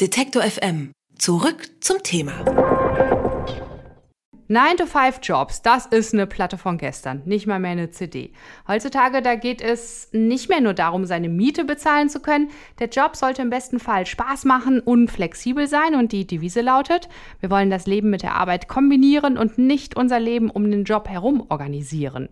Detektor FM. Zurück zum Thema. 9-to-5-Jobs, das ist eine Platte von gestern, nicht mal mehr eine CD. Heutzutage, da geht es nicht mehr nur darum, seine Miete bezahlen zu können. Der Job sollte im besten Fall Spaß machen und flexibel sein und die Devise lautet, wir wollen das Leben mit der Arbeit kombinieren und nicht unser Leben um den Job herum organisieren.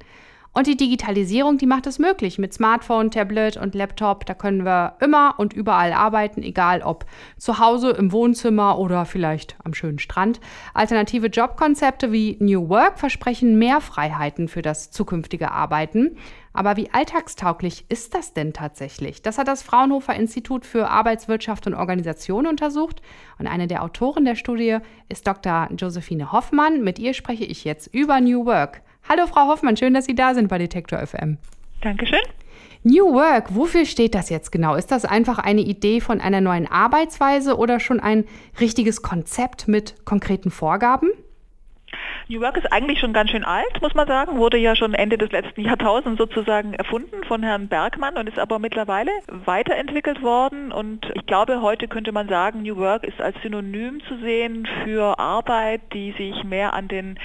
Und die Digitalisierung, die macht es möglich. Mit Smartphone, Tablet und Laptop, da können wir immer und überall arbeiten, egal ob zu Hause, im Wohnzimmer oder vielleicht am schönen Strand. Alternative Jobkonzepte wie New Work versprechen mehr Freiheiten für das zukünftige Arbeiten. Aber wie alltagstauglich ist das denn tatsächlich? Das hat das Fraunhofer Institut für Arbeitswirtschaft und Organisation untersucht. Und eine der Autoren der Studie ist Dr. Josephine Hoffmann. Mit ihr spreche ich jetzt über New Work. Hallo Frau Hoffmann, schön, dass Sie da sind bei Detektor FM. Dankeschön. New Work, wofür steht das jetzt genau? Ist das einfach eine Idee von einer neuen Arbeitsweise oder schon ein richtiges Konzept mit konkreten Vorgaben? New Work ist eigentlich schon ganz schön alt, muss man sagen, wurde ja schon Ende des letzten Jahrtausends sozusagen erfunden von Herrn Bergmann und ist aber mittlerweile weiterentwickelt worden. Und ich glaube, heute könnte man sagen, New Work ist als Synonym zu sehen für Arbeit, die sich mehr an den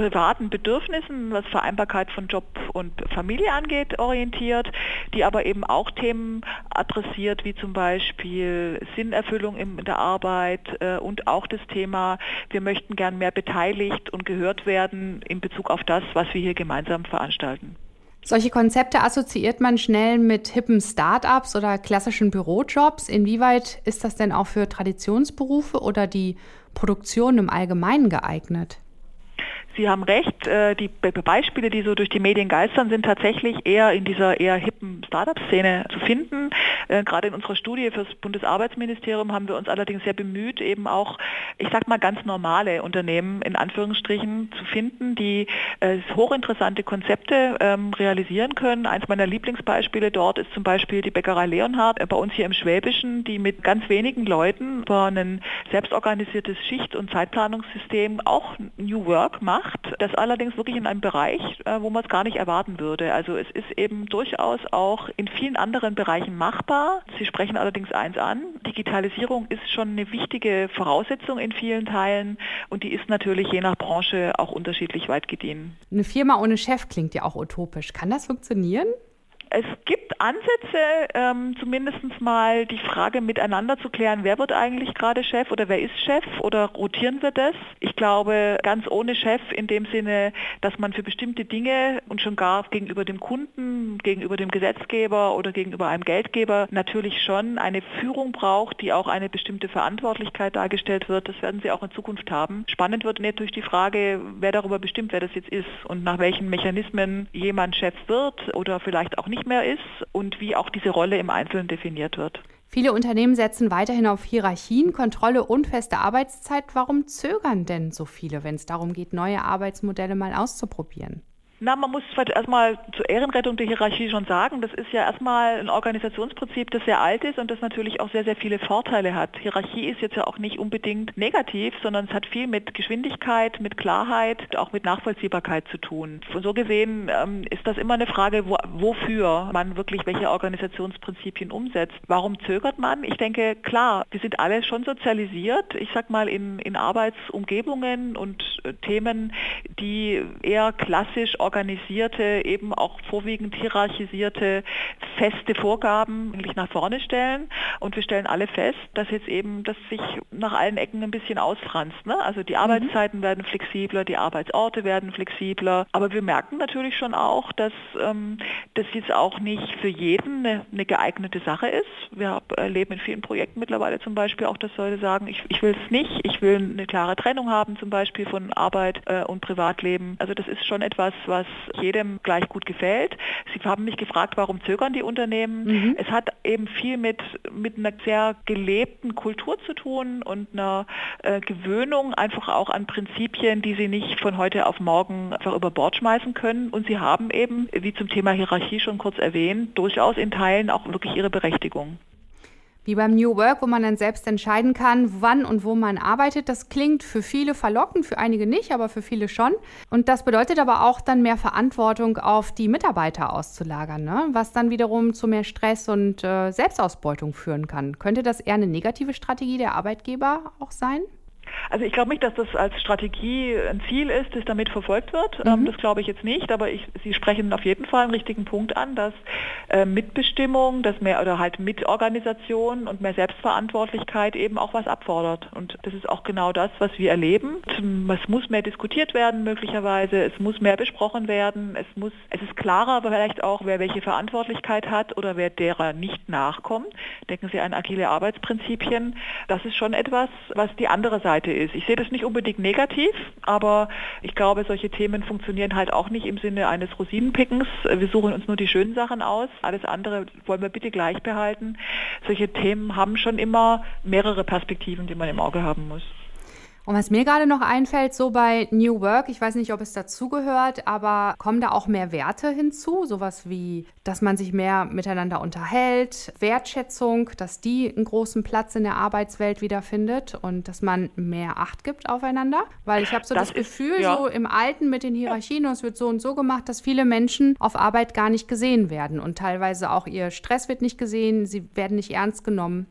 privaten Bedürfnissen, was Vereinbarkeit von Job und Familie angeht, orientiert, die aber eben auch Themen adressiert, wie zum Beispiel Sinnerfüllung in der Arbeit äh, und auch das Thema, wir möchten gern mehr beteiligt und gehört werden in Bezug auf das, was wir hier gemeinsam veranstalten. Solche Konzepte assoziiert man schnell mit hippen Start-ups oder klassischen Bürojobs. Inwieweit ist das denn auch für Traditionsberufe oder die Produktion im Allgemeinen geeignet? Sie haben recht, äh, die Beispiele, die so durch die Medien geistern, sind tatsächlich eher in dieser eher hippen Startup-Szene zu finden. Äh, gerade in unserer Studie für das Bundesarbeitsministerium haben wir uns allerdings sehr bemüht, eben auch, ich sag mal, ganz normale Unternehmen in Anführungsstrichen zu finden, die äh, hochinteressante Konzepte ähm, realisieren können. Eins meiner Lieblingsbeispiele dort ist zum Beispiel die Bäckerei Leonhard bei uns hier im Schwäbischen, die mit ganz wenigen Leuten über ein selbstorganisiertes Schicht- und Zeitplanungssystem auch New Work macht macht, das allerdings wirklich in einem Bereich, äh, wo man es gar nicht erwarten würde. Also es ist eben durchaus auch in vielen anderen Bereichen machbar. Sie sprechen allerdings eins an, Digitalisierung ist schon eine wichtige Voraussetzung in vielen Teilen und die ist natürlich je nach Branche auch unterschiedlich weit gediehen. Eine Firma ohne Chef klingt ja auch utopisch. Kann das funktionieren? Es gibt Ansätze, ähm, zumindest mal die Frage miteinander zu klären, wer wird eigentlich gerade Chef oder wer ist Chef oder rotieren wir das? Ich glaube, ganz ohne Chef in dem Sinne, dass man für bestimmte Dinge und schon gar gegenüber dem Kunden, gegenüber dem Gesetzgeber oder gegenüber einem Geldgeber natürlich schon eine Führung braucht, die auch eine bestimmte Verantwortlichkeit dargestellt wird. Das werden sie auch in Zukunft haben. Spannend wird natürlich die Frage, wer darüber bestimmt, wer das jetzt ist und nach welchen Mechanismen jemand Chef wird oder vielleicht auch nicht nicht mehr ist und wie auch diese Rolle im Einzelnen definiert wird. Viele Unternehmen setzen weiterhin auf Hierarchien, Kontrolle und feste Arbeitszeit. Warum zögern denn so viele, wenn es darum geht, neue Arbeitsmodelle mal auszuprobieren? Na, man muss erstmal zur Ehrenrettung der Hierarchie schon sagen, das ist ja erstmal ein Organisationsprinzip, das sehr alt ist und das natürlich auch sehr, sehr viele Vorteile hat. Hierarchie ist jetzt ja auch nicht unbedingt negativ, sondern es hat viel mit Geschwindigkeit, mit Klarheit, auch mit Nachvollziehbarkeit zu tun. Und so gesehen ähm, ist das immer eine Frage, wo, wofür man wirklich welche Organisationsprinzipien umsetzt. Warum zögert man? Ich denke, klar, wir sind alle schon sozialisiert, ich sag mal in, in Arbeitsumgebungen und äh, Themen, die eher klassisch organisierte, eben auch vorwiegend hierarchisierte, feste Vorgaben eigentlich nach vorne stellen. Und wir stellen alle fest, dass jetzt eben das sich nach allen Ecken ein bisschen ausfranst. Ne? Also die mhm. Arbeitszeiten mhm. werden flexibler, die Arbeitsorte werden flexibler. Aber wir merken natürlich schon auch, dass ähm, das jetzt auch nicht für jeden eine, eine geeignete Sache ist. Wir erleben in vielen Projekten mittlerweile zum Beispiel auch, dass Leute sagen, ich, ich will es nicht, ich will eine klare Trennung haben zum Beispiel von Arbeit äh, und Privatleben. Also das ist schon etwas, was was jedem gleich gut gefällt. Sie haben mich gefragt, warum zögern die Unternehmen. Mhm. Es hat eben viel mit, mit einer sehr gelebten Kultur zu tun und einer äh, Gewöhnung einfach auch an Prinzipien, die sie nicht von heute auf morgen einfach über Bord schmeißen können. Und sie haben eben, wie zum Thema Hierarchie schon kurz erwähnt, durchaus in Teilen auch wirklich ihre Berechtigung. Wie beim New Work, wo man dann selbst entscheiden kann, wann und wo man arbeitet. Das klingt für viele verlockend, für einige nicht, aber für viele schon. Und das bedeutet aber auch dann mehr Verantwortung auf die Mitarbeiter auszulagern, ne? was dann wiederum zu mehr Stress und äh, Selbstausbeutung führen kann. Könnte das eher eine negative Strategie der Arbeitgeber auch sein? Also ich glaube nicht, dass das als Strategie ein Ziel ist, das damit verfolgt wird. Ähm, mhm. Das glaube ich jetzt nicht, aber ich, Sie sprechen auf jeden Fall einen richtigen Punkt an, dass äh, Mitbestimmung, dass mehr oder halt Mitorganisation und mehr Selbstverantwortlichkeit eben auch was abfordert. Und das ist auch genau das, was wir erleben. Es muss mehr diskutiert werden möglicherweise, es muss mehr besprochen werden, es muss, es ist klarer vielleicht auch, wer welche Verantwortlichkeit hat oder wer derer nicht nachkommt. Denken Sie an agile Arbeitsprinzipien. Das ist schon etwas, was die andere Seite Seite ist. Ich sehe das nicht unbedingt negativ, aber ich glaube, solche Themen funktionieren halt auch nicht im Sinne eines Rosinenpickens. Wir suchen uns nur die schönen Sachen aus. Alles andere wollen wir bitte gleich behalten. Solche Themen haben schon immer mehrere Perspektiven, die man im Auge haben muss. Und was mir gerade noch einfällt, so bei New Work, ich weiß nicht, ob es dazugehört, aber kommen da auch mehr Werte hinzu? Sowas wie, dass man sich mehr miteinander unterhält, Wertschätzung, dass die einen großen Platz in der Arbeitswelt wiederfindet und dass man mehr Acht gibt aufeinander? Weil ich habe so das, das Gefühl, ist, ja. so im Alten mit den Hierarchien, und es wird so und so gemacht, dass viele Menschen auf Arbeit gar nicht gesehen werden und teilweise auch ihr Stress wird nicht gesehen, sie werden nicht ernst genommen.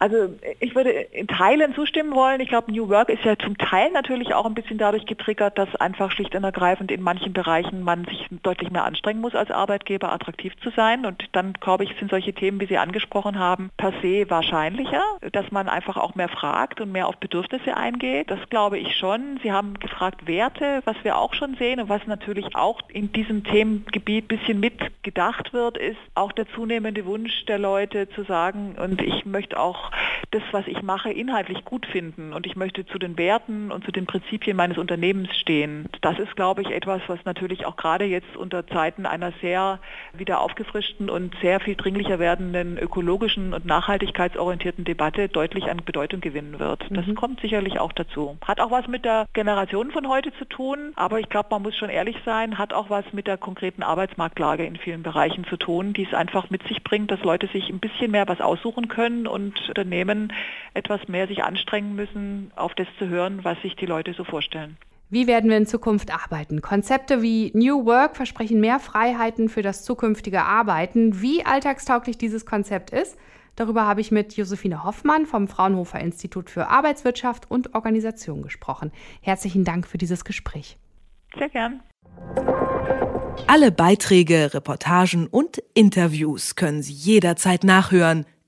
Also ich würde in Teilen zustimmen wollen. Ich glaube, New Work ist ja zum Teil natürlich auch ein bisschen dadurch getriggert, dass einfach schlicht und ergreifend in manchen Bereichen man sich deutlich mehr anstrengen muss, als Arbeitgeber attraktiv zu sein. Und dann, glaube ich, sind solche Themen, wie Sie angesprochen haben, per se wahrscheinlicher, dass man einfach auch mehr fragt und mehr auf Bedürfnisse eingeht. Das glaube ich schon. Sie haben gefragt Werte, was wir auch schon sehen und was natürlich auch in diesem Themengebiet ein bisschen mitgedacht wird, ist auch der zunehmende Wunsch der Leute zu sagen, und ich möchte auch das, was ich mache, inhaltlich gut finden und ich möchte zu den Werten und zu den Prinzipien meines Unternehmens stehen. Das ist, glaube ich, etwas, was natürlich auch gerade jetzt unter Zeiten einer sehr wieder aufgefrischten und sehr viel dringlicher werdenden ökologischen und nachhaltigkeitsorientierten Debatte deutlich an Bedeutung gewinnen wird. Das mhm. kommt sicherlich auch dazu. Hat auch was mit der Generation von heute zu tun, aber ich glaube, man muss schon ehrlich sein, hat auch was mit der konkreten Arbeitsmarktlage in vielen Bereichen zu tun, die es einfach mit sich bringt, dass Leute sich ein bisschen mehr was aussuchen können und Unternehmen etwas mehr sich anstrengen müssen, auf das zu hören, was sich die Leute so vorstellen. Wie werden wir in Zukunft arbeiten? Konzepte wie New Work versprechen mehr Freiheiten für das zukünftige Arbeiten. Wie alltagstauglich dieses Konzept ist, darüber habe ich mit Josephine Hoffmann vom Fraunhofer Institut für Arbeitswirtschaft und Organisation gesprochen. Herzlichen Dank für dieses Gespräch. Sehr gern. Alle Beiträge, Reportagen und Interviews können Sie jederzeit nachhören